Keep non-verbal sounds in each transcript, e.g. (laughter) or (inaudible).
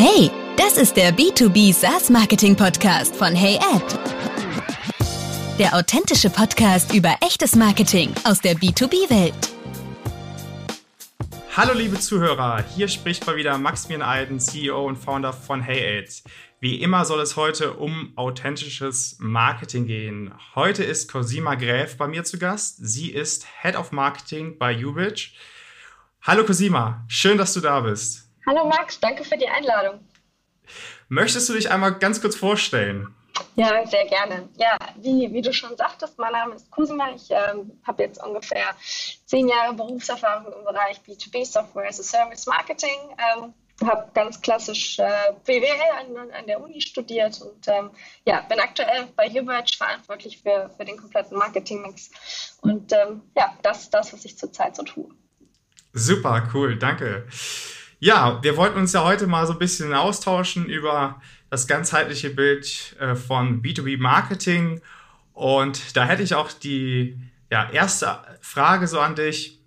Hey, das ist der B2B SaaS Marketing Podcast von Hey Ad. Der authentische Podcast über echtes Marketing aus der B2B-Welt. Hallo liebe Zuhörer, hier spricht mal wieder Maximilian Eiden, CEO und Founder von Hey Ad. Wie immer soll es heute um authentisches Marketing gehen. Heute ist Cosima Gräf bei mir zu Gast. Sie ist Head of Marketing bei Ubridge. Hallo Cosima, schön, dass du da bist. Hallo Max, danke für die Einladung. Möchtest du dich einmal ganz kurz vorstellen? Ja, sehr gerne. Ja, wie, wie du schon sagtest, mein Name ist Kusima. Ich ähm, habe jetzt ungefähr zehn Jahre Berufserfahrung im Bereich B2B Software as a Service Marketing. Ähm, habe ganz klassisch äh, BWL an, an, der Uni studiert und ähm, ja, bin aktuell bei Hubert verantwortlich für, für den kompletten Marketingmix. Und ähm, ja, das ist das, was ich zurzeit so tue. Super, cool, danke. Ja, wir wollten uns ja heute mal so ein bisschen austauschen über das ganzheitliche Bild äh, von B2B-Marketing. Und da hätte ich auch die ja, erste Frage so an dich.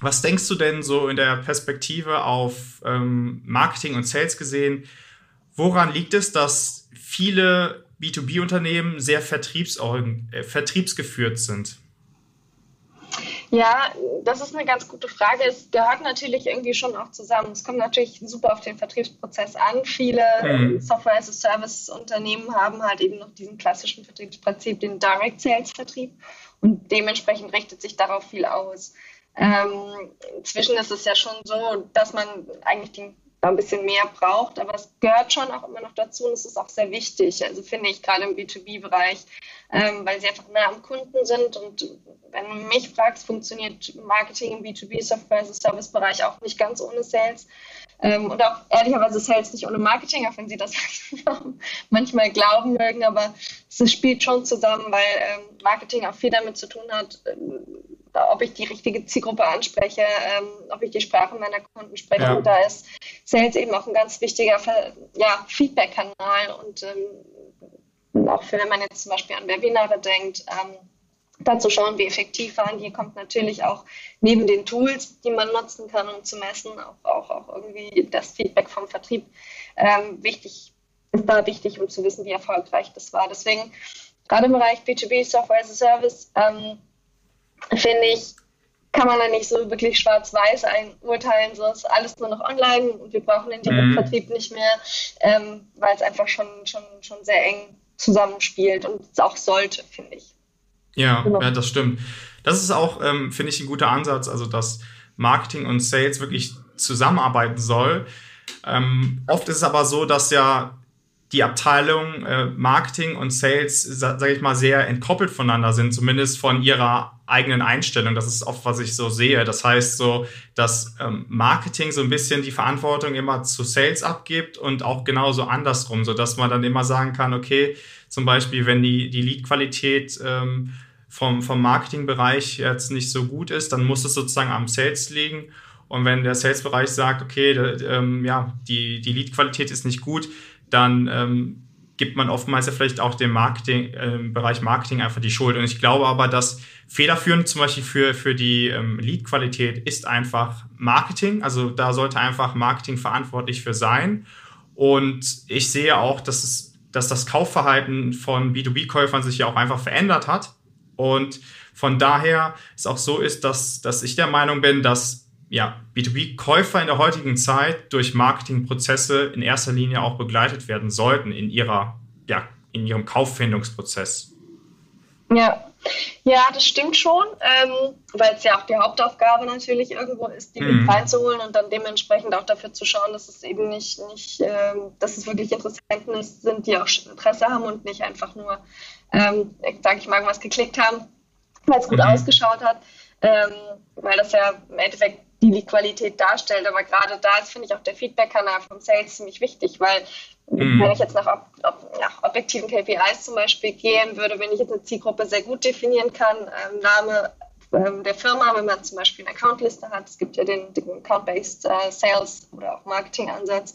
Was denkst du denn so in der Perspektive auf ähm, Marketing und Sales gesehen? Woran liegt es, dass viele B2B-Unternehmen sehr äh, vertriebsgeführt sind? Ja, das ist eine ganz gute Frage. Es gehört natürlich irgendwie schon auch zusammen. Es kommt natürlich super auf den Vertriebsprozess an. Viele mhm. Software-as-a-Service-Unternehmen haben halt eben noch diesen klassischen Vertriebsprinzip, den Direct Sales Vertrieb. Und dementsprechend richtet sich darauf viel aus. Ähm, inzwischen ist es ja schon so, dass man eigentlich den ein bisschen mehr braucht, aber es gehört schon auch immer noch dazu und es ist auch sehr wichtig, also finde ich gerade im B2B-Bereich, ähm, weil sie einfach nah am Kunden sind und wenn du mich fragst, funktioniert Marketing im B2B-Software, also Service-Bereich auch nicht ganz ohne Sales. Ähm, und auch ehrlicherweise Sales nicht ohne Marketing, auch wenn sie das (laughs) manchmal glauben mögen, aber es spielt schon zusammen, weil ähm, Marketing auch viel damit zu tun hat, ob ich die richtige Zielgruppe anspreche, ähm, ob ich die Sprache meiner Kunden spreche. Ja. Und da ist Sales eben auch ein ganz wichtiger ja, Feedback-Kanal. Und ähm, auch für, wenn man jetzt zum Beispiel an Webinare denkt, ähm, da zu schauen, wie effektiv waren die, kommt natürlich auch neben den Tools, die man nutzen kann, um zu messen, auch, auch, auch irgendwie das Feedback vom Vertrieb ähm, wichtig, ist da wichtig, um zu wissen, wie erfolgreich das war. Deswegen, gerade im Bereich B2B Software as a Service, ähm, finde ich, kann man da nicht so wirklich schwarz-weiß urteilen. So ist alles nur noch online und wir brauchen den Direktvertrieb mhm. nicht mehr, ähm, weil es einfach schon, schon, schon sehr eng zusammenspielt und es auch sollte, finde ich. Ja, genau. ja, das stimmt. Das ist auch, ähm, finde ich, ein guter Ansatz, also dass Marketing und Sales wirklich zusammenarbeiten soll. Ähm, oft ist es aber so, dass ja die Abteilung äh, Marketing und Sales, sage ich mal, sehr entkoppelt voneinander sind, zumindest von ihrer eigenen Einstellung. Das ist oft, was ich so sehe. Das heißt so, dass ähm, Marketing so ein bisschen die Verantwortung immer zu Sales abgibt und auch genauso andersrum, so dass man dann immer sagen kann, okay, zum Beispiel, wenn die, die Lead-Qualität ähm, vom, vom Marketingbereich jetzt nicht so gut ist, dann muss es sozusagen am Sales liegen. Und wenn der Sales-Bereich sagt, okay, ähm, ja, die, die Lead-Qualität ist nicht gut, dann ähm, gibt man oftmals ja vielleicht auch dem Marketing, äh, Bereich Marketing einfach die Schuld. Und ich glaube aber, dass federführend zum Beispiel für, für die ähm, Lead-Qualität ist einfach Marketing. Also da sollte einfach Marketing verantwortlich für sein. Und ich sehe auch, dass, es, dass das Kaufverhalten von B2B-Käufern sich ja auch einfach verändert hat. Und von daher es auch so ist, dass, dass ich der Meinung bin, dass ja, B2B-Käufer in der heutigen Zeit durch Marketingprozesse in erster Linie auch begleitet werden sollten in ihrer, ja, in ihrem Kauffindungsprozess. Ja, ja, das stimmt schon, ähm, weil es ja auch die Hauptaufgabe natürlich irgendwo ist, die mhm. reinzuholen und dann dementsprechend auch dafür zu schauen, dass es eben nicht, nicht ähm, dass es wirklich Interessenten sind, die auch Interesse haben und nicht einfach nur, ähm, sage ich mal, was geklickt haben, weil es gut mhm. ausgeschaut hat, ähm, weil das ja im Endeffekt die die Qualität darstellt. Aber gerade da ist, finde ich, auch der Feedback-Kanal vom Sales ziemlich wichtig, weil mhm. wenn ich jetzt nach, ob, nach, objektiven KPIs zum Beispiel gehen würde, wenn ich jetzt eine Zielgruppe sehr gut definieren kann, ähm, Name ähm, der Firma, wenn man zum Beispiel eine Accountliste hat, es gibt ja den, den Account-Based äh, Sales oder auch Marketing-Ansatz,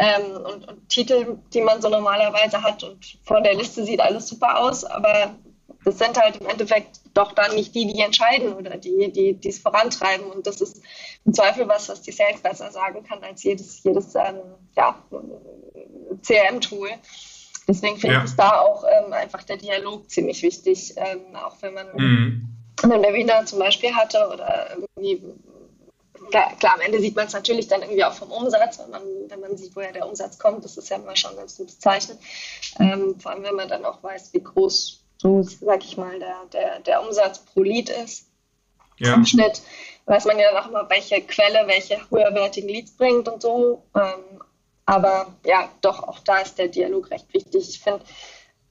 ähm, und, und, Titel, die man so normalerweise hat. Und von der Liste sieht alles super aus, aber das sind halt im Endeffekt doch dann nicht die, die entscheiden oder die, die, die es vorantreiben. Und das ist im Zweifel was, was die Sales besser sagen kann als jedes, jedes ähm, ja, CRM-Tool. Deswegen finde ja. ich da auch ähm, einfach der Dialog ziemlich wichtig, ähm, auch wenn man mhm. einen Webinar zum Beispiel hatte oder irgendwie klar, klar, am Ende sieht man es natürlich dann irgendwie auch vom Umsatz, wenn man, wenn man sieht, woher der Umsatz kommt, das ist ja immer schon ein ganz gutes Zeichen. Ähm, vor allem, wenn man dann auch weiß, wie groß so, sag ich mal, der, der, der Umsatz pro Lead ist. Ja. Im Schnitt weiß man ja auch immer, welche Quelle welche höherwertigen Leads bringt und so. Ähm, aber ja, doch, auch da ist der Dialog recht wichtig. Ich finde,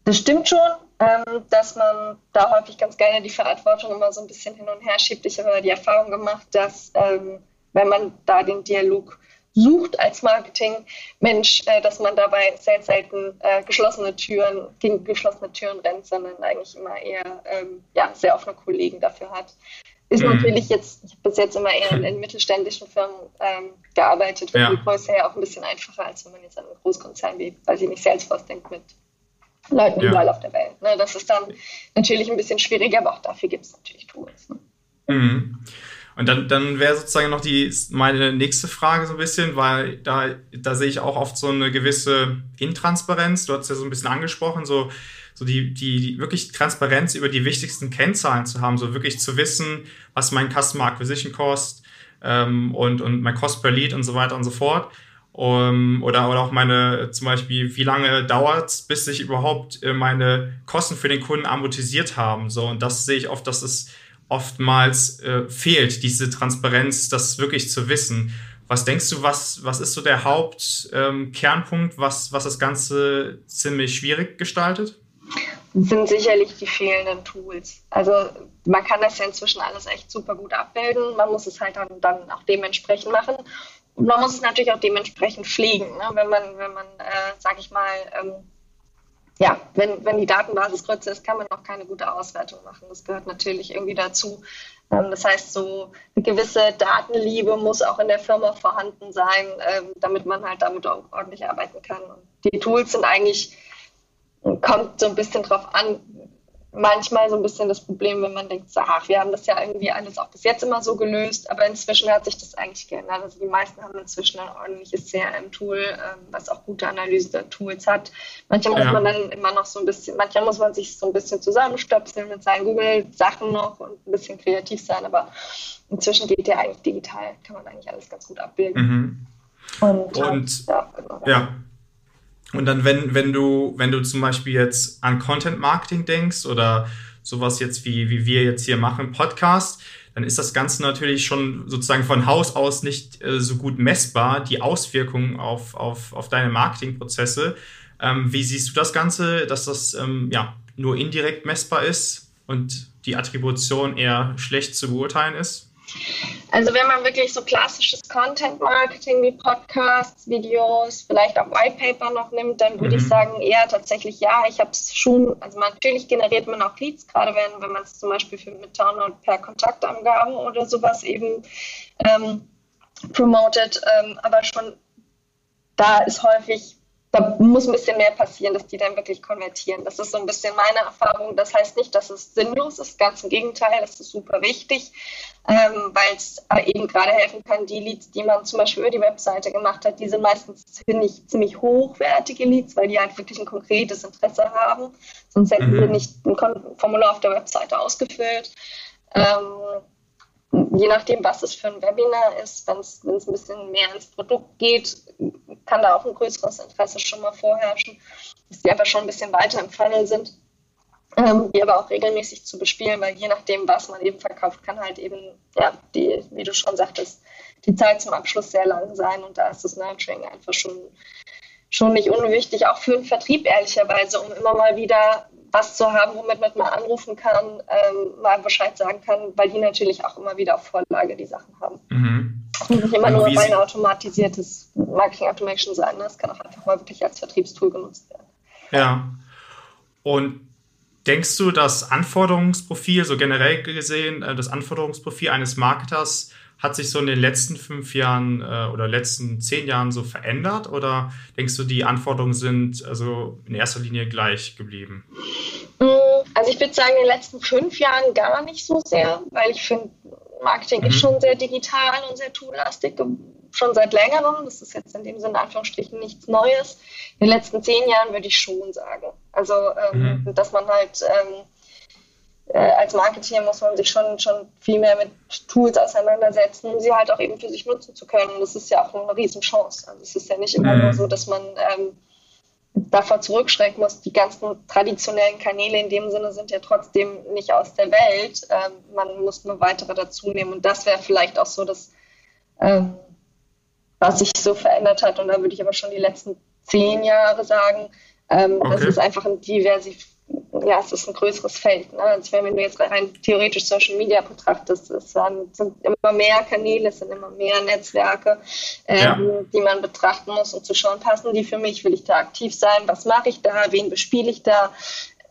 das stimmt schon, ähm, dass man da häufig ganz gerne die Verantwortung immer so ein bisschen hin und her schiebt. Ich habe die Erfahrung gemacht, dass ähm, wenn man da den Dialog sucht als Marketing-Mensch, äh, dass man dabei sehr selten äh, geschlossene Türen, gegen geschlossene Türen rennt, sondern eigentlich immer eher ähm, ja, sehr offene Kollegen dafür hat. Ist mhm. natürlich jetzt, ich habe bis jetzt immer eher in, in mittelständischen Firmen ähm, gearbeitet, von ja. die Größe her auch ein bisschen einfacher, als wenn man jetzt an einen Großkonzern wie, weiß ich nicht, Salesforce denkt mit Leuten ja. überall auf der Welt. Ne? Das ist dann natürlich ein bisschen schwieriger, aber auch dafür gibt es natürlich Tools. Ne? Mhm. Und dann, dann wäre sozusagen noch die, meine nächste Frage so ein bisschen, weil da, da sehe ich auch oft so eine gewisse Intransparenz. Du hast ja so ein bisschen angesprochen, so, so die, die, die wirklich Transparenz über die wichtigsten Kennzahlen zu haben, so wirklich zu wissen, was mein Customer Acquisition Cost ähm, und, und mein Cost per Lead und so weiter und so fort. Um, oder, oder auch meine, zum Beispiel, wie lange dauert es, bis sich überhaupt äh, meine Kosten für den Kunden amortisiert haben. So, und das sehe ich oft, dass es oftmals äh, fehlt, diese Transparenz, das wirklich zu wissen. Was denkst du, was, was ist so der Hauptkernpunkt, ähm, was, was das Ganze ziemlich schwierig gestaltet? Sind sicherlich die fehlenden Tools. Also man kann das ja inzwischen alles echt super gut abbilden. Man muss es halt dann, dann auch dementsprechend machen. Und man muss es natürlich auch dementsprechend pflegen. Ne? Wenn man, wenn man, äh, sag ich mal, ähm, ja, wenn, wenn die Datenbasis größer ist, kann man auch keine gute Auswertung machen. Das gehört natürlich irgendwie dazu. Ähm, das heißt, so eine gewisse Datenliebe muss auch in der Firma vorhanden sein, ähm, damit man halt damit auch ordentlich arbeiten kann. Und die Tools sind eigentlich, kommt so ein bisschen drauf an, manchmal so ein bisschen das Problem, wenn man denkt, so, ach, wir haben das ja irgendwie alles auch bis jetzt immer so gelöst, aber inzwischen hat sich das eigentlich geändert. Also die meisten haben inzwischen ein ordentliches CRM-Tool, ähm, was auch gute Analyse-Tools hat. Manchmal ja. muss man dann immer noch so ein bisschen, manchmal muss man sich so ein bisschen zusammenstöpseln mit seinen Google-Sachen noch und ein bisschen kreativ sein, aber inzwischen geht ja eigentlich digital, kann man eigentlich alles ganz gut abbilden. Mhm. Und, und ja, genau. ja. Und dann, wenn, wenn du, wenn du zum Beispiel jetzt an Content Marketing denkst oder sowas jetzt wie, wie wir jetzt hier machen, Podcast, dann ist das Ganze natürlich schon sozusagen von Haus aus nicht äh, so gut messbar, die Auswirkungen auf, auf, auf deine Marketingprozesse. Ähm, wie siehst du das Ganze, dass das ähm, ja, nur indirekt messbar ist und die Attribution eher schlecht zu beurteilen ist? Also wenn man wirklich so klassisches Content-Marketing wie Podcasts, Videos, vielleicht auch Whitepaper noch nimmt, dann würde mhm. ich sagen, eher tatsächlich ja. Ich habe es schon, also natürlich generiert man auch Leads, gerade wenn, wenn man es zum Beispiel für, mit Download per Kontaktangaben oder sowas eben ähm, promotet, ähm, aber schon da ist häufig da muss ein bisschen mehr passieren, dass die dann wirklich konvertieren. Das ist so ein bisschen meine Erfahrung. Das heißt nicht, dass es sinnlos ist, ganz im Gegenteil, das ist super wichtig, ähm, weil es eben gerade helfen kann, die Leads, die man zum Beispiel über die Webseite gemacht hat, die sind meistens, finde ich, ziemlich hochwertige Leads, weil die halt wirklich ein konkretes Interesse haben. Sonst hätten mhm. sie nicht ein Formular auf der Webseite ausgefüllt. Ähm, je nachdem, was es für ein Webinar ist, wenn es ein bisschen mehr ins Produkt geht, kann da auch ein größeres Interesse schon mal vorherrschen, dass die einfach schon ein bisschen weiter im Funnel sind, ähm, die aber auch regelmäßig zu bespielen, weil je nachdem, was man eben verkauft, kann halt eben, ja, die, wie du schon sagtest, die Zeit zum Abschluss sehr lang sein und da ist das Nurturing einfach schon, schon nicht unwichtig, auch für den Vertrieb ehrlicherweise, um immer mal wieder was zu haben, womit man mal anrufen kann, ähm, mal Bescheid sagen kann, weil die natürlich auch immer wieder auf Vorlage die Sachen haben. Mhm. Das muss nicht immer nur rein automatisiertes Marketing Automation sein. Ne? Das kann auch einfach mal wirklich als Vertriebstool genutzt werden. Ja. Und denkst du, das Anforderungsprofil, so generell gesehen, äh, das Anforderungsprofil eines Marketers hat sich so in den letzten fünf Jahren äh, oder letzten zehn Jahren so verändert? Oder denkst du, die Anforderungen sind also in erster Linie gleich geblieben? Mm, also ich würde sagen, in den letzten fünf Jahren gar nicht so sehr, weil ich finde, Marketing mhm. ist schon sehr digital und sehr toollastig, schon seit längerem. Das ist jetzt in dem Sinne Anführungsstrichen nichts Neues. In den letzten zehn Jahren würde ich schon sagen. Also, ähm, mhm. dass man halt ähm, äh, als Marketeer muss man sich schon, schon viel mehr mit Tools auseinandersetzen, um sie halt auch eben für sich nutzen zu können. Und das ist ja auch eine Riesenchance. Also es ist ja nicht immer mhm. nur so, dass man ähm, davor zurückschrecken muss. Die ganzen traditionellen Kanäle in dem Sinne sind ja trotzdem nicht aus der Welt. Ähm, man muss nur weitere dazu nehmen. Und das wäre vielleicht auch so das, ähm, was sich so verändert hat. Und da würde ich aber schon die letzten zehn Jahre sagen, ähm, okay. das ist einfach ein Diversif ja, es ist ein größeres Feld. Ne? Also wenn du jetzt rein theoretisch Social Media betrachtest, es sind immer mehr Kanäle, es sind immer mehr Netzwerke, ähm, ja. die man betrachten muss, um zu schauen, passen die für mich, will ich da aktiv sein, was mache ich da, wen bespiele ich da,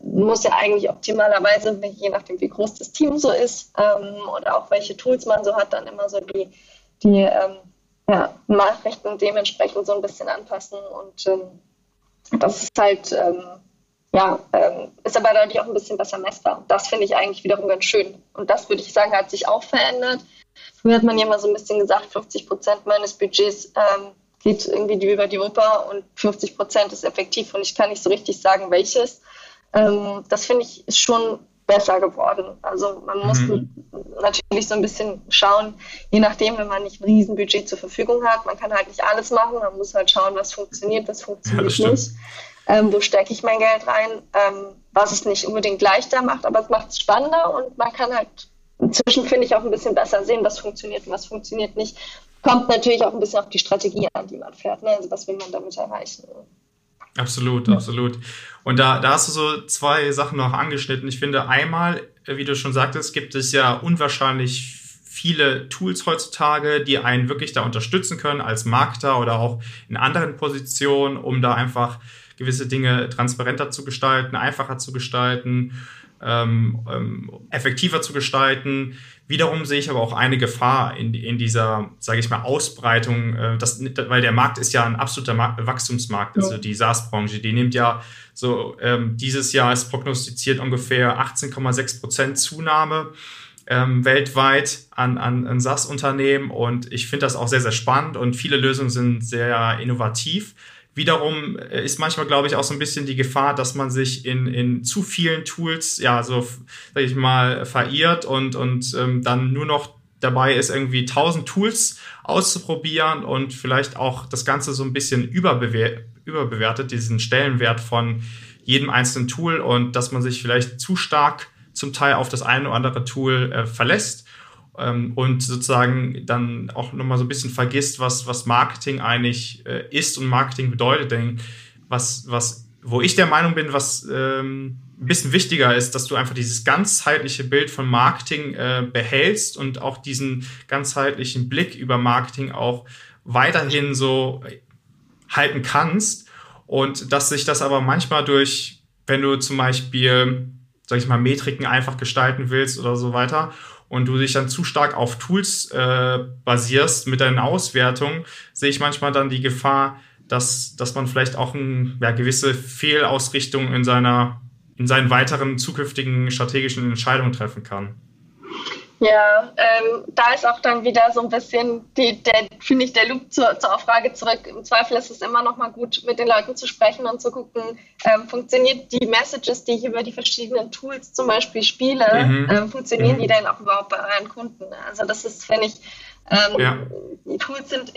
muss ja eigentlich optimalerweise, je nachdem wie groß das Team so ist ähm, oder auch welche Tools man so hat, dann immer so die, die ähm, ja, Nachrichten dementsprechend so ein bisschen anpassen und ähm, das ist halt ähm, ja, ähm, ist aber dadurch auch ein bisschen besser messbar. Das finde ich eigentlich wiederum ganz schön. Und das würde ich sagen, hat sich auch verändert. Früher hat man ja mal so ein bisschen gesagt, 50 Prozent meines Budgets ähm, geht irgendwie über die Wupper und 50 Prozent ist effektiv und ich kann nicht so richtig sagen, welches. Ähm, das finde ich ist schon besser geworden. Also man muss mhm. natürlich so ein bisschen schauen, je nachdem, wenn man nicht ein Riesenbudget zur Verfügung hat, man kann halt nicht alles machen, man muss halt schauen, was funktioniert, was funktioniert ja, nicht ähm, wo stecke ich mein Geld rein, ähm, was es nicht unbedingt leichter macht, aber es macht es spannender und man kann halt inzwischen, finde ich, auch ein bisschen besser sehen, was funktioniert und was funktioniert nicht. Kommt natürlich auch ein bisschen auf die Strategie an, die man fährt. Ne? Also was will man damit erreichen? Absolut, absolut. Und da, da hast du so zwei Sachen noch angeschnitten. Ich finde, einmal, wie du schon sagtest, gibt es ja unwahrscheinlich viele Tools heutzutage, die einen wirklich da unterstützen können als Marketer oder auch in anderen Positionen, um da einfach gewisse Dinge transparenter zu gestalten, einfacher zu gestalten, ähm, ähm, effektiver zu gestalten. Wiederum sehe ich aber auch eine Gefahr in, in dieser, sage ich mal, Ausbreitung, äh, das, weil der Markt ist ja ein absoluter Markt, Wachstumsmarkt, also die SaaS-Branche, die nimmt ja so, ähm, dieses Jahr ist prognostiziert ungefähr 18,6 Prozent Zunahme. Ähm, weltweit an, an, an SaaS-Unternehmen und ich finde das auch sehr, sehr spannend und viele Lösungen sind sehr innovativ. Wiederum äh, ist manchmal, glaube ich, auch so ein bisschen die Gefahr, dass man sich in, in zu vielen Tools, ja, so, sag ich mal, verirrt und, und ähm, dann nur noch dabei ist, irgendwie tausend Tools auszuprobieren und vielleicht auch das Ganze so ein bisschen überbewer überbewertet, diesen Stellenwert von jedem einzelnen Tool und dass man sich vielleicht zu stark zum Teil auf das eine oder andere Tool äh, verlässt und sozusagen dann auch nochmal so ein bisschen vergisst, was, was Marketing eigentlich äh, ist und Marketing bedeutet. Denn was, was, wo ich der Meinung bin, was ähm, ein bisschen wichtiger ist, dass du einfach dieses ganzheitliche Bild von Marketing äh, behältst und auch diesen ganzheitlichen Blick über Marketing auch weiterhin so halten kannst. Und dass sich das aber manchmal durch, wenn du zum Beispiel, sag ich mal, Metriken einfach gestalten willst oder so weiter und du dich dann zu stark auf Tools äh, basierst mit deinen Auswertungen, sehe ich manchmal dann die Gefahr, dass, dass man vielleicht auch eine ja, gewisse Fehlausrichtung in seiner in seinen weiteren zukünftigen strategischen Entscheidungen treffen kann. Ja, ähm, da ist auch dann wieder so ein bisschen, die, der, finde ich, der Loop zur, zur Frage zurück. Im Zweifel ist es immer noch mal gut, mit den Leuten zu sprechen und zu gucken, ähm, funktioniert die Messages, die ich über die verschiedenen Tools zum Beispiel spiele, mhm. ähm, funktionieren mhm. die denn auch überhaupt bei euren Kunden? Also das ist, finde ich, ähm, ja. die Tools sind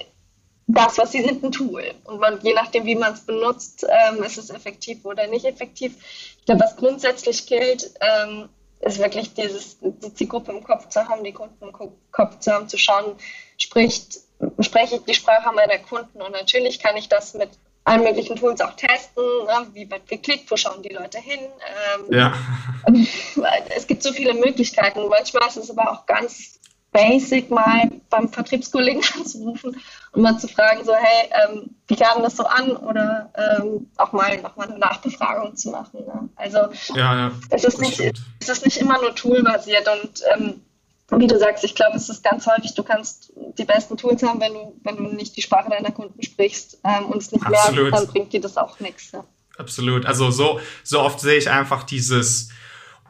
das, was sie sind, ein Tool. Und man, je nachdem, wie man es benutzt, ähm, ist es effektiv oder nicht effektiv. Ich glaube, was grundsätzlich gilt, ähm, ist wirklich dieses, die Zielgruppe im Kopf zu haben, die Kunden im Kopf zu haben, zu schauen, spricht, spreche ich die Sprache meiner Kunden und natürlich kann ich das mit allen möglichen Tools auch testen, ne? wie wird geklickt, wo schauen die Leute hin. Ähm, ja. Es gibt so viele Möglichkeiten. Manchmal ist es aber auch ganz basic, mal beim Vertriebskollegen (laughs) anzurufen und mal zu fragen, so, hey, ähm, wie kam das so an? Oder ähm, auch mal nochmal eine Nachbefragung zu machen. Ne? Also ja, ja, es, ist nicht, es ist nicht immer nur toolbasiert und ähm, wie du sagst, ich glaube, es ist ganz häufig, du kannst die besten Tools haben, wenn du, wenn du nicht die Sprache deiner Kunden sprichst ähm, und es nicht Absolut. lernst, dann bringt dir das auch nichts. Ja. Absolut. Also so, so oft sehe ich einfach dieses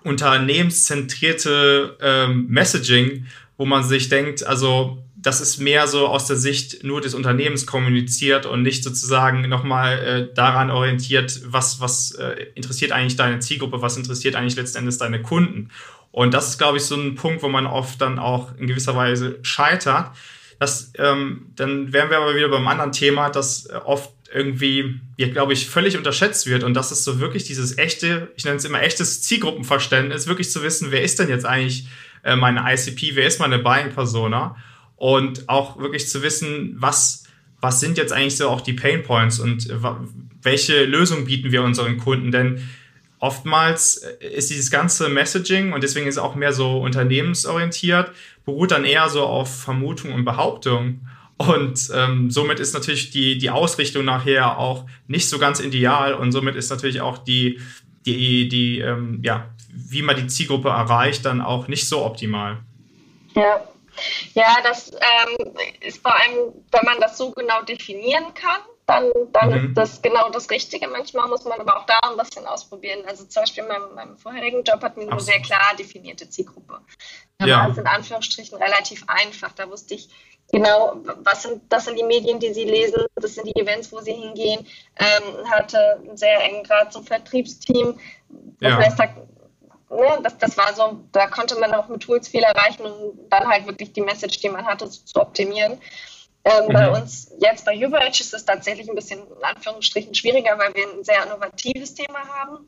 unternehmenszentrierte ähm, Messaging, wo man sich denkt, also das ist mehr so aus der Sicht nur des Unternehmens kommuniziert und nicht sozusagen nochmal äh, daran orientiert, was, was äh, interessiert eigentlich deine Zielgruppe, was interessiert eigentlich letztendlich deine Kunden. Und das ist, glaube ich, so ein Punkt, wo man oft dann auch in gewisser Weise scheitert. Das, ähm, dann wären wir aber wieder beim anderen Thema, das äh, oft irgendwie, ja, glaube ich, völlig unterschätzt wird. Und das ist so wirklich dieses echte, ich nenne es immer echtes Zielgruppenverständnis, wirklich zu wissen, wer ist denn jetzt eigentlich äh, meine ICP, wer ist meine Buying-Persona? Und auch wirklich zu wissen, was, was sind jetzt eigentlich so auch die Pain Points und welche Lösung bieten wir unseren Kunden, denn oftmals ist dieses ganze Messaging und deswegen ist es auch mehr so unternehmensorientiert, beruht dann eher so auf Vermutung und Behauptung. Und ähm, somit ist natürlich die, die Ausrichtung nachher auch nicht so ganz ideal und somit ist natürlich auch die, die, die ähm, ja, wie man die Zielgruppe erreicht, dann auch nicht so optimal. Ja, ja, das ähm, ist vor allem, wenn man das so genau definieren kann, dann, dann mhm. ist das genau das Richtige. Manchmal muss man aber auch da ein bisschen ausprobieren. Also zum Beispiel in meinem, meinem vorherigen Job hatten wir eine sehr klar definierte Zielgruppe. Da ja. war es in Anführungsstrichen relativ einfach. Da wusste ich genau, was sind, das sind die Medien, die sie lesen, das sind die Events, wo sie hingehen. Ähm, hatte einen sehr engen Grad zum Vertriebsteam. Ja. Das heißt, ne, das, das war so, da konnte man auch mit Tools viel erreichen, um dann halt wirklich die Message, die man hatte, zu optimieren. Ähm, mhm. Bei uns jetzt bei Uberage ist es tatsächlich ein bisschen in Anführungsstrichen schwieriger, weil wir ein sehr innovatives Thema haben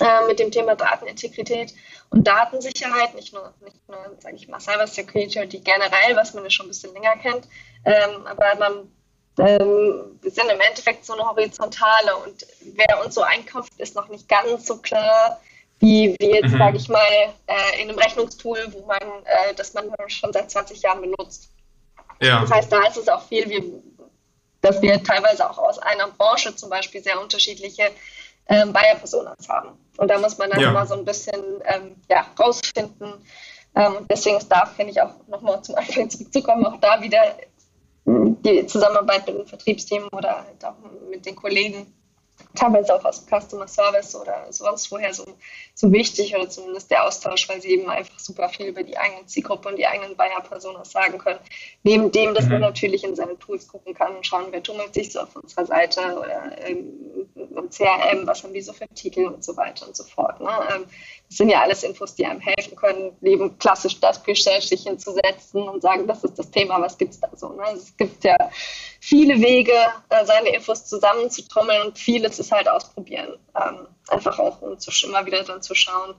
äh, mit dem Thema Datenintegrität und Datensicherheit, nicht nur, nicht nur sage ich mal, Cybersecurity generell, was man ja schon ein bisschen länger kennt, ähm, aber man ähm, wir sind im Endeffekt so eine Horizontale und wer uns so einkauft, ist noch nicht ganz so klar, wie, wie jetzt, mhm. sage ich mal, äh, in einem Rechnungstool, wo man, äh, das man schon seit 20 Jahren benutzt. Ja. Das heißt, da ist es auch viel, wie, dass wir teilweise auch aus einer Branche zum Beispiel sehr unterschiedliche ähm, Buyer-Personas haben. Und da muss man dann ja. immer so ein bisschen ähm, ja, rausfinden. Ähm, deswegen ist da, finde ich, auch nochmal zum (laughs) Anfang zurückzukommen, auch da wieder die Zusammenarbeit mit dem Vertriebsteam oder halt auch mit den Kollegen teilweise auch aus Customer Service oder sonst woher so, so wichtig oder zumindest der Austausch, weil sie eben einfach super viel über die eigene Zielgruppe und die eigenen Buyer-Personas sagen können. Neben dem, dass mhm. man natürlich in seine Tools gucken kann und schauen, wer tummelt sich so auf unserer Seite oder ähm, im CRM, was haben die so für Titel und so weiter und so fort. Ne? Ähm, das sind ja alles Infos, die einem helfen können, neben klassisch das Pre-Sales sich hinzusetzen und sagen, das ist das Thema, was gibt es da so. Ne? Es gibt ja viele Wege, äh, seine Infos zusammenzutrommeln und vieles ist halt ausprobieren. Ähm, einfach auch, um zu, immer wieder dann zu schauen,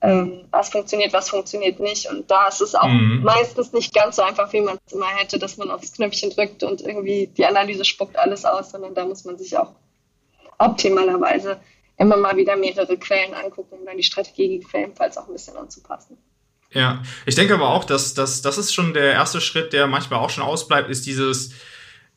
ähm, was funktioniert, was funktioniert nicht. Und da ist es auch mhm. meistens nicht ganz so einfach, wie man es immer hätte, dass man aufs Knöpfchen drückt und irgendwie die Analyse spuckt alles aus, sondern da muss man sich auch optimalerweise immer mal wieder mehrere Quellen angucken, um dann die Strategie gegebenenfalls auch ein bisschen anzupassen. Ja, ich denke aber auch, dass, dass das ist schon der erste Schritt, der manchmal auch schon ausbleibt, ist dieses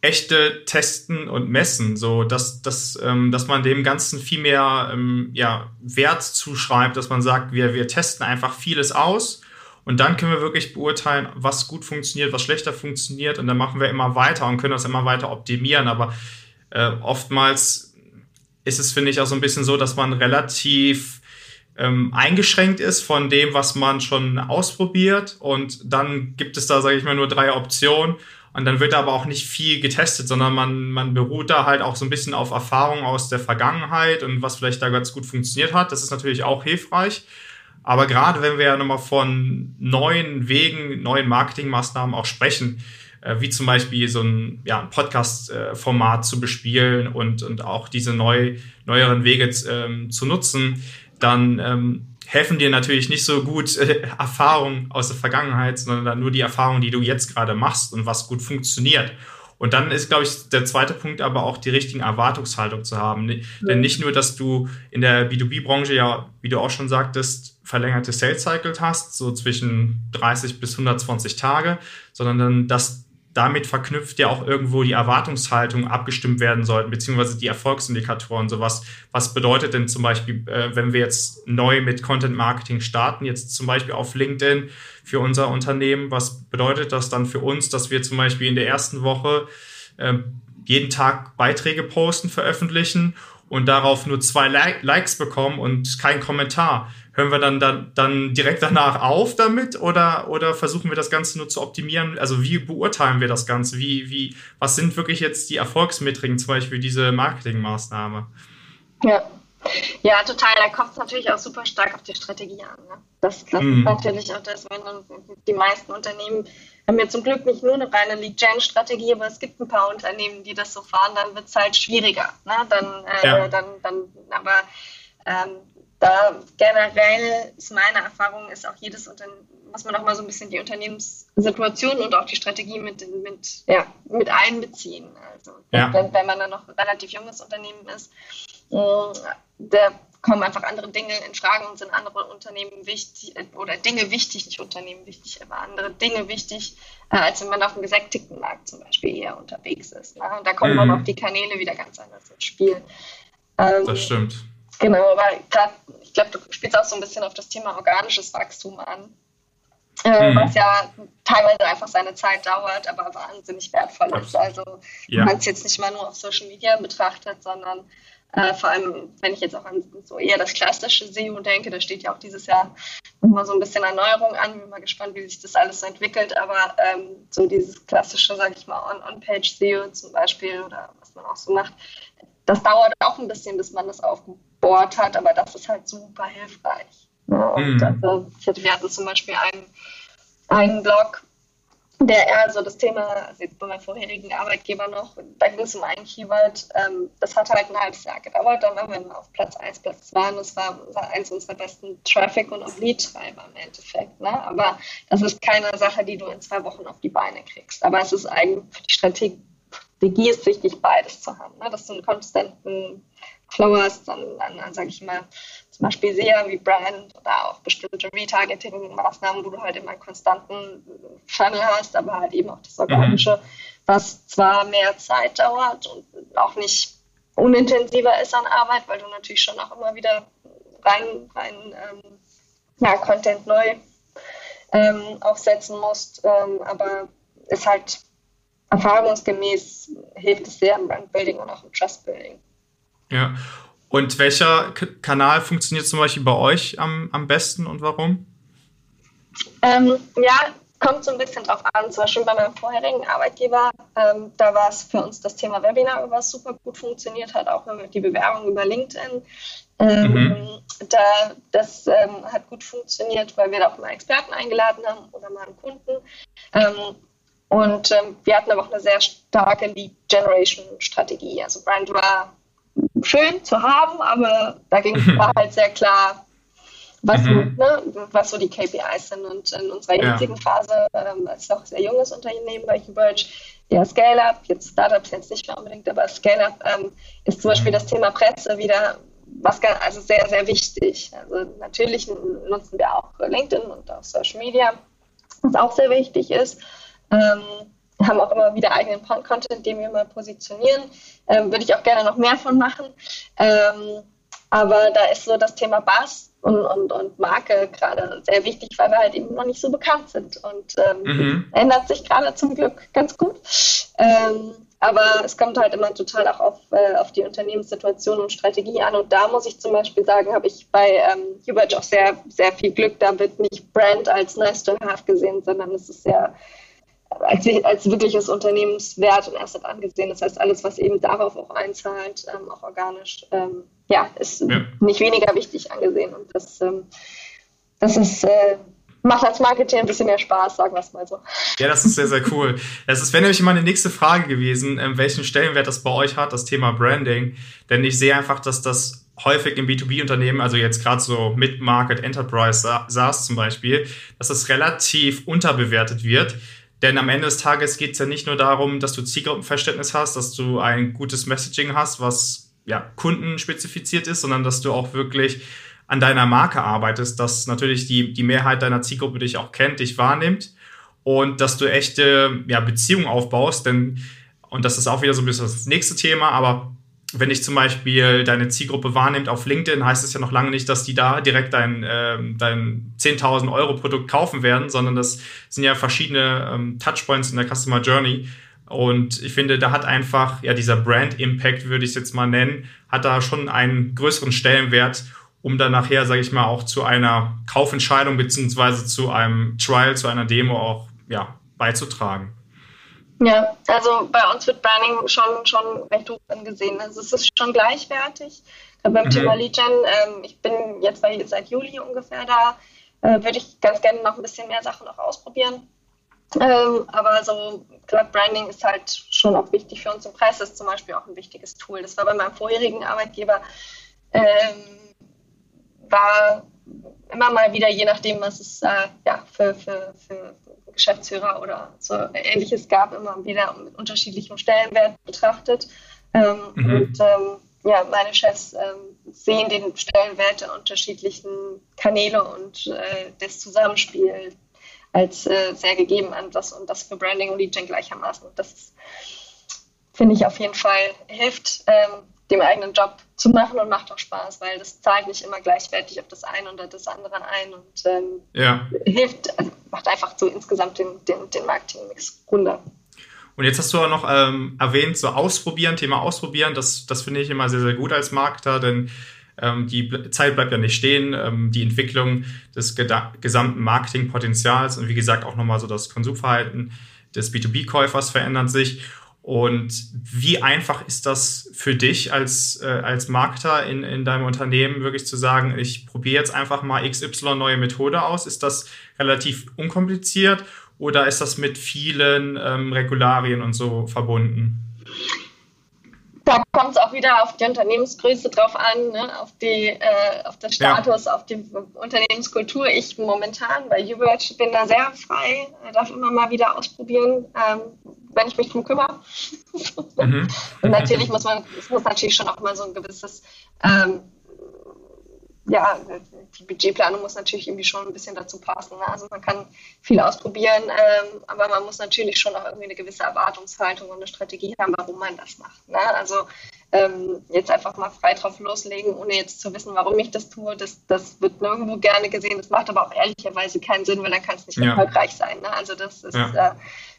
echte Testen und Messen, so dass, dass, ähm, dass man dem Ganzen viel mehr ähm, ja, Wert zuschreibt, dass man sagt, wir, wir testen einfach vieles aus und dann können wir wirklich beurteilen, was gut funktioniert, was schlechter funktioniert und dann machen wir immer weiter und können das immer weiter optimieren. Aber äh, oftmals ist es, finde ich, auch so ein bisschen so, dass man relativ ähm, eingeschränkt ist von dem, was man schon ausprobiert. Und dann gibt es da, sage ich mal, nur drei Optionen. Und dann wird aber auch nicht viel getestet, sondern man, man beruht da halt auch so ein bisschen auf Erfahrungen aus der Vergangenheit und was vielleicht da ganz gut funktioniert hat. Das ist natürlich auch hilfreich. Aber gerade wenn wir ja nochmal von neuen Wegen, neuen Marketingmaßnahmen auch sprechen, wie zum Beispiel so ein, ja, ein Podcast-Format zu bespielen und, und auch diese neu, neueren Wege ähm, zu nutzen, dann ähm, helfen dir natürlich nicht so gut äh, Erfahrungen aus der Vergangenheit, sondern nur die Erfahrungen, die du jetzt gerade machst und was gut funktioniert. Und dann ist, glaube ich, der zweite Punkt aber auch die richtigen Erwartungshaltung zu haben. Ja. Denn nicht nur, dass du in der B2B-Branche ja, wie du auch schon sagtest, verlängerte Sales Cycles hast, so zwischen 30 bis 120 Tage, sondern dann, dass damit verknüpft ja auch irgendwo die Erwartungshaltung abgestimmt werden sollten, beziehungsweise die Erfolgsindikatoren. Sowas, was bedeutet denn zum Beispiel, äh, wenn wir jetzt neu mit Content Marketing starten, jetzt zum Beispiel auf LinkedIn für unser Unternehmen, was bedeutet das dann für uns, dass wir zum Beispiel in der ersten Woche äh, jeden Tag Beiträge posten, veröffentlichen und darauf nur zwei Likes bekommen und kein Kommentar, hören wir dann, dann, dann direkt danach auf damit oder, oder versuchen wir das Ganze nur zu optimieren? Also wie beurteilen wir das Ganze? Wie, wie, was sind wirklich jetzt die Erfolgsmetriken, zum Beispiel diese Marketingmaßnahme? Ja. Ja, total. Da kommt es natürlich auch super stark auf die Strategie an. Ne? Das, das mm. ist natürlich auch das, wenn die meisten Unternehmen haben ja zum Glück nicht nur eine reine Lead-Gen-Strategie, aber es gibt ein paar Unternehmen, die das so fahren, dann wird es halt schwieriger. Ne? Dann, äh, ja. dann, dann, aber ähm, da generell ist meine Erfahrung, ist auch jedes Unternehmen, muss man auch mal so ein bisschen die Unternehmenssituation und auch die Strategie mit, mit, ja, mit einbeziehen. Also ja. wenn, wenn man dann noch ein relativ junges Unternehmen ist, äh, da kommen einfach andere Dinge in Frage und sind andere Unternehmen wichtig oder Dinge wichtig, nicht Unternehmen wichtig, aber andere Dinge wichtig, äh, als wenn man auf einem gesättigten Markt zum Beispiel eher unterwegs ist. Ne? Und da kommen mhm. dann auch die Kanäle wieder ganz anders ins Spiel. Ähm, das stimmt. Genau, aber gerade, ich glaube, du spielst auch so ein bisschen auf das Thema organisches Wachstum an. Äh, mhm. Was ja teilweise einfach seine Zeit dauert, aber wahnsinnig wertvoll ist. Also ja. man es jetzt nicht mal nur auf Social Media betrachtet, sondern äh, vor allem, wenn ich jetzt auch an so eher das klassische SEO denke, da steht ja auch dieses Jahr nochmal so ein bisschen Erneuerung an. Bin mal gespannt, wie sich das alles so entwickelt. Aber ähm, so dieses klassische, sage ich mal, On-Page-SEO zum Beispiel oder was man auch so macht, das dauert auch ein bisschen, bis man das aufgebohrt hat, aber das ist halt super hilfreich. Ja, und mhm. also, wir hatten zum Beispiel einen, einen Blog, der eher so das Thema, also jetzt bei meinem vorherigen Arbeitgeber noch, da ging es um ein Keyword, ähm, das hat halt ein halbes Jahr gedauert, dann waren wir auf Platz 1, Platz 2 und das war, war eins unserer besten Traffic- und auch Lead-Treiber im Endeffekt. Ne? Aber das ist keine Sache, die du in zwei Wochen auf die Beine kriegst. Aber es ist eigentlich für die Strategie, Strategie ist wichtig, beides zu haben. Ne? Dass du einen konstanten Flow hast, dann, dann sage ich mal, zum Beispiel sehr wie Brand oder auch bestimmte Retargeting-Maßnahmen, wo du halt immer einen konstanten Funnel hast, aber halt eben auch das Organische, mhm. was zwar mehr Zeit dauert und auch nicht unintensiver ist an Arbeit, weil du natürlich schon auch immer wieder rein, rein ähm, ja, Content neu ähm, aufsetzen musst, ähm, aber ist halt erfahrungsgemäß hilft es sehr im Brandbuilding und auch im Trustbuilding. Ja. Und welcher K Kanal funktioniert zum Beispiel bei euch am, am besten und warum? Ähm, ja, kommt so ein bisschen drauf an. Zum Beispiel bei meinem vorherigen Arbeitgeber, ähm, da war es für uns das Thema Webinar, was super gut funktioniert hat, auch die Bewerbung über LinkedIn. Ähm, mhm. da, das ähm, hat gut funktioniert, weil wir da auch mal Experten eingeladen haben oder mal einen Kunden. Ähm, und ähm, wir hatten aber auch eine sehr starke Lead-Generation-Strategie. Also Brand war schön zu haben, aber da ging es (laughs) halt sehr klar, was, mhm. ne, was so die KPIs sind. Und in unserer jetzigen ja. Phase, ähm, als noch sehr junges Unternehmen bei Huberge, ja, Scale-Up, jetzt Startups jetzt nicht mehr unbedingt, aber Scale-Up ähm, ist zum Beispiel mhm. das Thema Presse wieder was also sehr, sehr wichtig. Also natürlich nutzen wir auch LinkedIn und auch Social Media, was auch sehr wichtig ist. Ähm, haben auch immer wieder eigenen Content, den wir mal positionieren. Ähm, würde ich auch gerne noch mehr von machen. Ähm, aber da ist so das Thema Bass und, und, und Marke gerade sehr wichtig, weil wir halt eben noch nicht so bekannt sind. Und ähm, mhm. ändert sich gerade zum Glück ganz gut. Ähm, aber es kommt halt immer total auch auf, äh, auf die Unternehmenssituation und Strategie an. Und da muss ich zum Beispiel sagen, habe ich bei ähm, Hubert auch sehr, sehr viel Glück. Da wird nicht Brand als nice to have gesehen, sondern es ist sehr als, als wirkliches Unternehmenswert und Asset angesehen. Das heißt, alles, was eben darauf auch einzahlt, ähm, auch organisch, ähm, ja, ist ja. nicht weniger wichtig angesehen. Und das, ähm, das ist, äh, macht als Marketing ein bisschen mehr Spaß, sagen wir es mal so. Ja, das ist sehr, sehr cool. Das wäre nämlich meine nächste Frage gewesen, ähm, welchen Stellenwert das bei euch hat, das Thema Branding. Denn ich sehe einfach, dass das häufig im B2B-Unternehmen, also jetzt gerade so Mid-Market Enterprise SaaS zum Beispiel, dass das relativ unterbewertet wird. Denn am Ende des Tages geht es ja nicht nur darum, dass du Zielgruppenverständnis hast, dass du ein gutes Messaging hast, was ja kundenspezifiziert ist, sondern dass du auch wirklich an deiner Marke arbeitest, dass natürlich die, die Mehrheit deiner Zielgruppe dich auch kennt, dich wahrnimmt und dass du echte ja, Beziehungen aufbaust. Denn, und das ist auch wieder so ein bisschen das nächste Thema, aber wenn ich zum Beispiel deine Zielgruppe wahrnimmt auf LinkedIn, heißt es ja noch lange nicht, dass die da direkt dein, äh, dein 10.000 Euro Produkt kaufen werden, sondern das sind ja verschiedene ähm, Touchpoints in der Customer Journey, Und ich finde, da hat einfach, ja, dieser Brand Impact, würde ich es jetzt mal nennen, hat da schon einen größeren Stellenwert, um dann nachher, sage ich mal, auch zu einer Kaufentscheidung beziehungsweise zu einem Trial, zu einer Demo auch ja, beizutragen. Ja, also bei uns wird Branding schon, schon recht hoch angesehen. Also es ist schon gleichwertig. Beim mhm. Thema Gen, ähm, ich bin jetzt seit Juli ungefähr da, äh, würde ich ganz gerne noch ein bisschen mehr Sachen noch ausprobieren. Ähm, aber so gerade Branding ist halt schon auch wichtig für uns. Im Preis ist zum Beispiel auch ein wichtiges Tool. Das war bei meinem vorherigen Arbeitgeber, ähm, war immer mal wieder, je nachdem, was es äh, ja, für, für, für Geschäftsführer oder so ähnliches gab, immer wieder mit unterschiedlichem Stellenwert betrachtet. Ähm, mhm. Und ähm, ja, meine Chefs ähm, sehen den Stellenwert der unterschiedlichen Kanäle und äh, das Zusammenspiel als äh, sehr gegeben an das und das für Branding und Lead gleichermaßen. Das finde ich auf jeden Fall hilft, ähm, dem eigenen Job zu machen und macht auch Spaß, weil das zahlt nicht immer gleichwertig auf das eine oder das andere ein und ähm, ja. hilft, also macht einfach so insgesamt den, den, den Marketing-Mix runter. Und jetzt hast du auch noch ähm, erwähnt, so ausprobieren, Thema ausprobieren, das, das finde ich immer sehr, sehr gut als Marketer, denn ähm, die Zeit bleibt ja nicht stehen. Ähm, die Entwicklung des gesamten Marketingpotenzials und wie gesagt auch nochmal so das Konsumverhalten des B2B-Käufers verändert sich. Und wie einfach ist das für dich als, äh, als Marketer in, in deinem Unternehmen, wirklich zu sagen, ich probiere jetzt einfach mal XY neue Methode aus? Ist das relativ unkompliziert oder ist das mit vielen ähm, Regularien und so verbunden? Da kommt es auch wieder auf die Unternehmensgröße drauf an, ne? auf, die, äh, auf den Status, ja. auf die Unternehmenskultur. Ich momentan bei YouVerge bin da sehr frei, darf immer mal wieder ausprobieren, ähm, wenn ich mich drum kümmere. Mhm. (laughs) Und natürlich muss man, es muss natürlich schon auch mal so ein gewisses, ähm, ja, die Budgetplanung muss natürlich irgendwie schon ein bisschen dazu passen. Ne? Also man kann viel ausprobieren, ähm, aber man muss natürlich schon auch irgendwie eine gewisse Erwartungshaltung und eine Strategie haben, warum man das macht. Ne? Also ähm, jetzt einfach mal frei drauf loslegen, ohne jetzt zu wissen, warum ich das tue, das, das wird nirgendwo gerne gesehen. Das macht aber auch ehrlicherweise keinen Sinn, weil dann kann es nicht ja. erfolgreich sein. Ne? Also das ist ja. äh,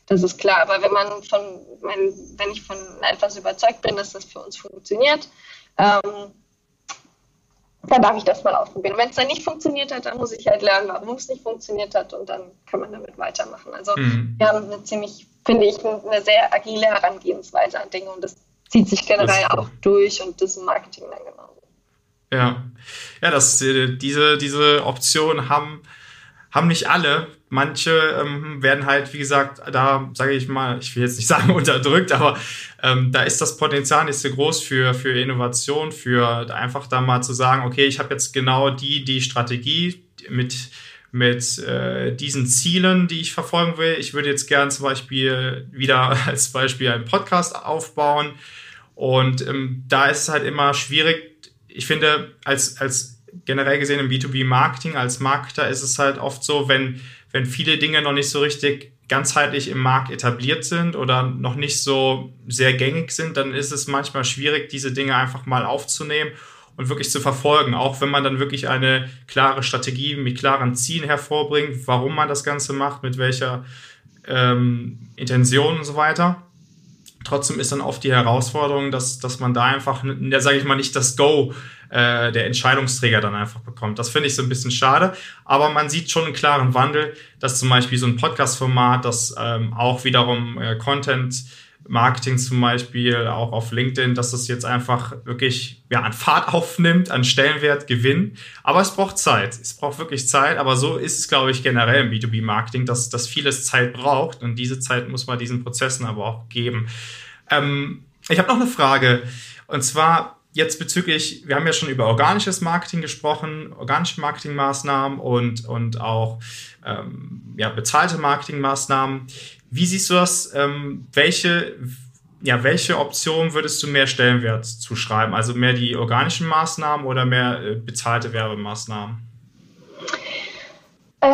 das ist klar. Aber wenn man von, wenn, wenn ich von etwas überzeugt bin, dass das für uns funktioniert, ähm, dann darf ich das mal ausprobieren. Wenn es dann nicht funktioniert hat, dann muss ich halt lernen, warum es nicht funktioniert hat und dann kann man damit weitermachen. Also mhm. wir haben eine ziemlich, finde ich, eine sehr agile Herangehensweise an Dinge und das zieht sich generell auch durch und das Marketing dann genauso. Ja, ja, das, äh, diese, diese Option haben haben nicht alle. Manche ähm, werden halt, wie gesagt, da sage ich mal, ich will jetzt nicht (laughs) sagen unterdrückt, aber ähm, da ist das Potenzial nicht so groß für, für Innovation, für einfach da mal zu sagen, okay, ich habe jetzt genau die, die Strategie mit, mit äh, diesen Zielen, die ich verfolgen will. Ich würde jetzt gern zum Beispiel wieder (laughs) als Beispiel einen Podcast aufbauen. Und ähm, da ist es halt immer schwierig. Ich finde, als, als generell gesehen im B2B-Marketing als Marketer ist es halt oft so, wenn, wenn viele Dinge noch nicht so richtig ganzheitlich im Markt etabliert sind oder noch nicht so sehr gängig sind, dann ist es manchmal schwierig, diese Dinge einfach mal aufzunehmen und wirklich zu verfolgen, auch wenn man dann wirklich eine klare Strategie mit klaren Zielen hervorbringt, warum man das Ganze macht, mit welcher ähm, Intention und so weiter. Trotzdem ist dann oft die Herausforderung, dass, dass man da einfach, da sage ich mal, nicht das Go äh, der Entscheidungsträger dann einfach bekommt. Das finde ich so ein bisschen schade, aber man sieht schon einen klaren Wandel, dass zum Beispiel so ein Podcast-Format, das ähm, auch wiederum äh, Content Marketing zum Beispiel, auch auf LinkedIn, dass das jetzt einfach wirklich ja, an Fahrt (laughs) aufnimmt, an Stellenwert gewinnt. Aber es braucht Zeit. Es braucht wirklich Zeit. Aber so ist es, glaube ich, generell im B2B-Marketing, dass, dass vieles Zeit braucht. Und diese Zeit muss man diesen Prozessen aber auch geben. Ähm, ich habe noch eine Frage. Und zwar, jetzt bezüglich, wir haben ja schon über organisches Marketing gesprochen, organische Marketingmaßnahmen und, und auch ähm, ja, bezahlte Marketingmaßnahmen. Wie siehst du das? Ähm, welche, ja, welche Option würdest du mehr Stellenwert zuschreiben? Also mehr die organischen Maßnahmen oder mehr äh, bezahlte Werbemaßnahmen? Äh,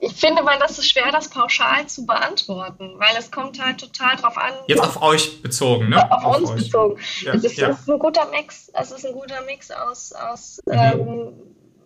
ich finde mal, das ist schwer, das pauschal zu beantworten, weil es kommt halt total drauf an. Jetzt auf euch bezogen, ne? Auf, auf uns euch. bezogen. Ja, es, ist, ja. es, ist, ein guter Mix. Es ist ein guter Mix aus, aus mhm. ähm,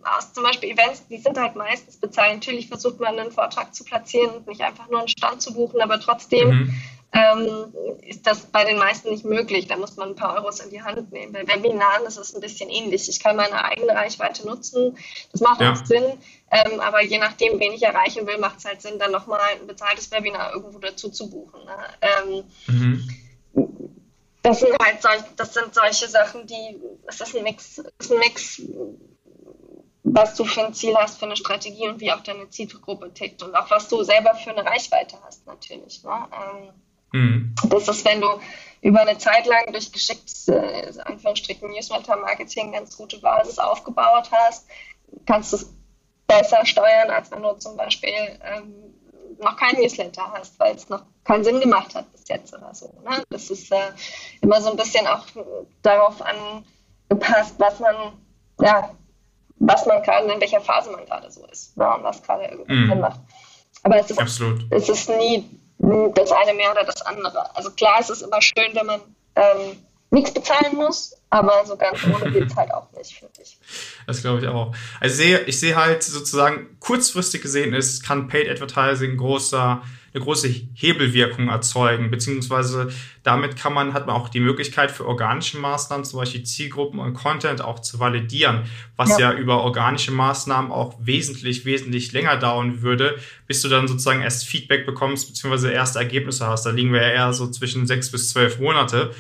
aus zum Beispiel Events, die sind halt meistens bezahlt. Natürlich versucht man einen Vortrag zu platzieren und nicht einfach nur einen Stand zu buchen, aber trotzdem mhm. ähm, ist das bei den meisten nicht möglich. Da muss man ein paar Euros in die Hand nehmen. Bei Webinaren ist es ein bisschen ähnlich. Ich kann meine eigene Reichweite nutzen. Das macht ja. auch Sinn. Ähm, aber je nachdem, wen ich erreichen will, macht es halt Sinn, dann nochmal ein bezahltes Webinar irgendwo dazu zu buchen. Ne? Ähm, mhm das sind halt solch, das sind solche Sachen, die, es ist ein Mix, ist ein Mix, was du für ein Ziel hast, für eine Strategie und wie auch deine Zielgruppe tickt und auch was du selber für eine Reichweite hast natürlich. Ne? Ähm, mhm. Das ist, wenn du über eine Zeit lang durch geschicktes, äh, Anführungsstrichen, Newsletter-Marketing ganz gute Basis aufgebaut hast, kannst du es besser steuern, als wenn du zum Beispiel ähm, noch kein Newsletter hast, weil es noch keinen Sinn gemacht hat bis jetzt oder so. Ne? Das ist äh, immer so ein bisschen auch darauf angepasst, was man, ja, was man gerade, in welcher Phase man gerade so ist ne? und was gerade irgendwie mm. Sinn macht. Aber es ist, Absolut. es ist nie das eine mehr oder das andere. Also klar, es ist immer schön, wenn man ähm, nichts bezahlen muss, aber so ganz ohne geht es (laughs) halt auch nicht, finde ich. Das glaube ich auch. Also ich sehe, ich sehe halt sozusagen, kurzfristig gesehen ist, kann Paid Advertising großer, eine große Hebelwirkung erzeugen, beziehungsweise damit kann man, hat man auch die Möglichkeit für organische Maßnahmen, zum Beispiel Zielgruppen und Content auch zu validieren, was ja, ja über organische Maßnahmen auch wesentlich, wesentlich länger dauern würde, bis du dann sozusagen erst Feedback bekommst, beziehungsweise erste Ergebnisse hast. Da liegen wir ja eher so zwischen sechs bis zwölf Monate.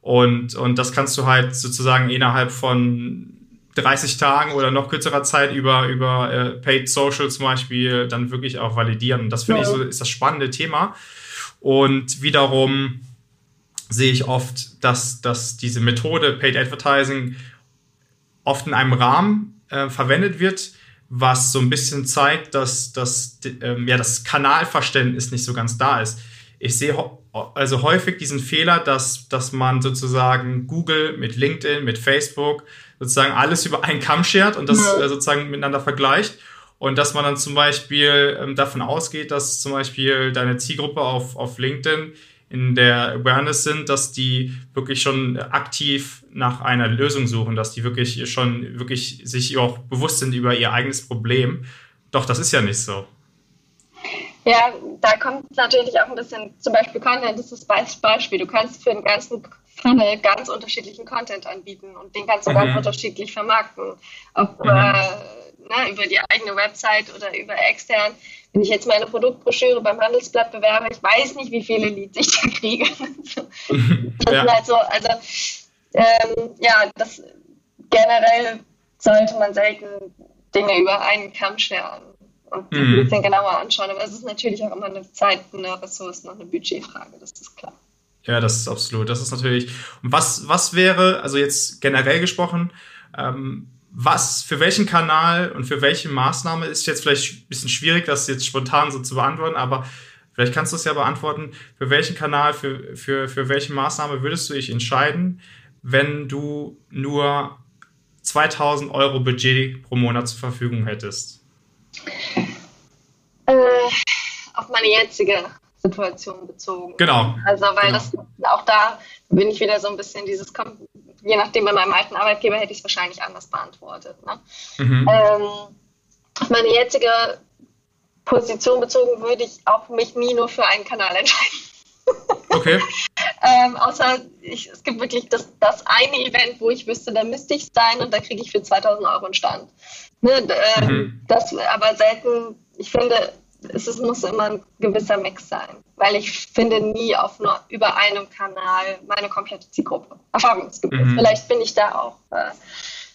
Und, und das kannst du halt sozusagen innerhalb von 30 Tagen oder noch kürzerer Zeit über, über äh, Paid Social zum Beispiel dann wirklich auch validieren. Und das finde ja. ich so, ist das spannende Thema. Und wiederum sehe ich oft, dass, dass diese Methode Paid Advertising oft in einem Rahmen äh, verwendet wird, was so ein bisschen zeigt, dass, dass ähm, ja, das Kanalverständnis nicht so ganz da ist. Ich sehe also häufig diesen Fehler, dass, dass man sozusagen Google mit LinkedIn, mit Facebook sozusagen alles über einen Kamm schert und das ja. Äh, sozusagen miteinander vergleicht. Und dass man dann zum Beispiel ähm, davon ausgeht, dass zum Beispiel deine Zielgruppe auf, auf LinkedIn in der Awareness sind, dass die wirklich schon aktiv nach einer Lösung suchen, dass die wirklich schon wirklich sich auch bewusst sind über ihr eigenes Problem. Doch das ist ja nicht so. Ja, da kommt natürlich auch ein bisschen, zum Beispiel Content das ist das Beispiel. Du kannst für den ganzen Funnel ganz unterschiedlichen Content anbieten und den kannst du mhm. ganz unterschiedlich vermarkten. Ob mhm. äh, na, ne, über die eigene Website oder über extern. Wenn ich jetzt meine Produktbroschüre beim Handelsblatt bewerbe, ich weiß nicht, wie viele Leads ich da kriege. (laughs) das ja. ist halt so, also ähm, ja, das generell sollte man selten Dinge über einen Kamm scheren und mhm. ein bisschen genauer anschauen. Aber es ist natürlich auch immer eine Zeit, eine Ressourcen und eine Budgetfrage, das ist klar. Ja, das ist absolut. Das ist natürlich. Und was, was wäre, also jetzt generell gesprochen, ähm, was, für welchen Kanal und für welche Maßnahme ist jetzt vielleicht ein bisschen schwierig, das jetzt spontan so zu beantworten, aber vielleicht kannst du es ja beantworten. Für welchen Kanal, für, für, für welche Maßnahme würdest du dich entscheiden, wenn du nur 2000 Euro Budget pro Monat zur Verfügung hättest? Äh, auf meine jetzige Situation bezogen. Genau. Also, weil genau. das auch da bin ich wieder so ein bisschen dieses, je nachdem, bei meinem alten Arbeitgeber hätte ich es wahrscheinlich anders beantwortet. Ne? Mhm. Ähm, auf meine jetzige Position bezogen würde ich auch mich nie nur für einen Kanal entscheiden. (laughs) Okay. ähm, außer ich, es gibt wirklich das, das eine Event, wo ich wüsste, da müsste ich sein und da kriege ich für 2000 Euro einen Stand. Ne, äh, mhm. Das aber selten, ich finde, es, es, muss immer ein gewisser Mix sein, weil ich finde nie auf nur über einem Kanal meine komplette Zielgruppe. Erfahrungsgemäß. Mhm. Vielleicht bin ich da auch. Äh,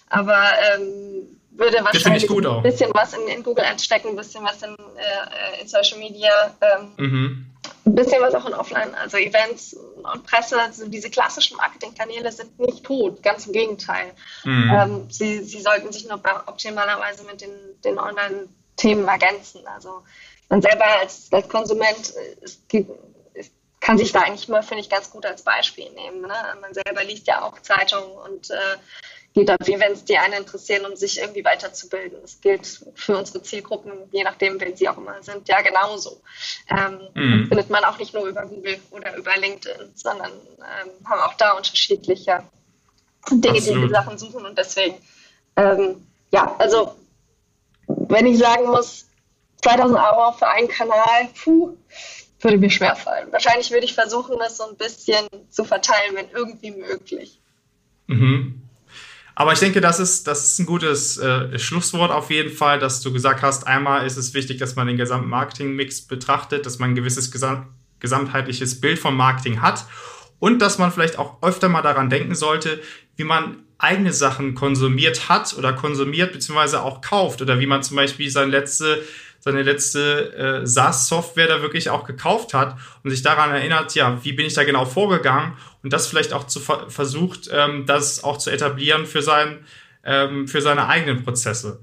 aber ähm, würde wahrscheinlich ein bisschen was in, in, Google Ads stecken, ein bisschen was in, äh, in Social Media, ähm, mhm. ein bisschen was auch in Offline, also Events und Presse. Also diese klassischen Marketingkanäle sind nicht tot, ganz im Gegenteil. Mhm. Ähm, sie, sie sollten sich nur optimalerweise mit den, den Online-Themen ergänzen. Also man selber als, als Konsument es gibt, kann sich da eigentlich immer, finde ich, ganz gut als Beispiel nehmen. Ne? Man selber liest ja auch Zeitungen und äh, geht auf Events, die einen interessieren, um sich irgendwie weiterzubilden. Das gilt für unsere Zielgruppen, je nachdem, wen sie auch immer sind, ja genauso. Ähm, mhm. Findet man auch nicht nur über Google oder über LinkedIn, sondern ähm, haben auch da unterschiedliche Dinge, Absolut. die die Sachen suchen und deswegen, ähm, ja, also wenn ich sagen muss, 2000 Euro für einen Kanal, puh, würde mir schwerfallen. Wahrscheinlich würde ich versuchen, das so ein bisschen zu verteilen, wenn irgendwie möglich. Mhm. Aber ich denke, das ist, das ist ein gutes äh, Schlusswort auf jeden Fall, dass du gesagt hast, einmal ist es wichtig, dass man den gesamten Marketingmix betrachtet, dass man ein gewisses Gesam gesamtheitliches Bild vom Marketing hat und dass man vielleicht auch öfter mal daran denken sollte, wie man eigene Sachen konsumiert hat oder konsumiert beziehungsweise auch kauft oder wie man zum Beispiel seine letzte seine letzte äh, SaaS-Software da wirklich auch gekauft hat und sich daran erinnert, ja, wie bin ich da genau vorgegangen und das vielleicht auch zu ver versucht, ähm, das auch zu etablieren für, sein, ähm, für seine eigenen Prozesse.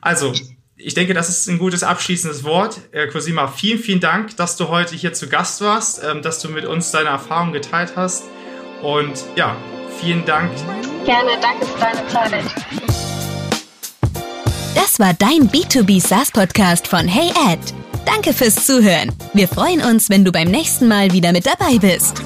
Also, ich denke, das ist ein gutes abschließendes Wort. Äh, Cosima, vielen, vielen Dank, dass du heute hier zu Gast warst, ähm, dass du mit uns deine Erfahrungen geteilt hast. Und ja, vielen Dank. Gerne, danke für deine Zeit. Das war dein B2B SaaS Podcast von Hey Ed. Danke fürs Zuhören. Wir freuen uns, wenn du beim nächsten Mal wieder mit dabei bist.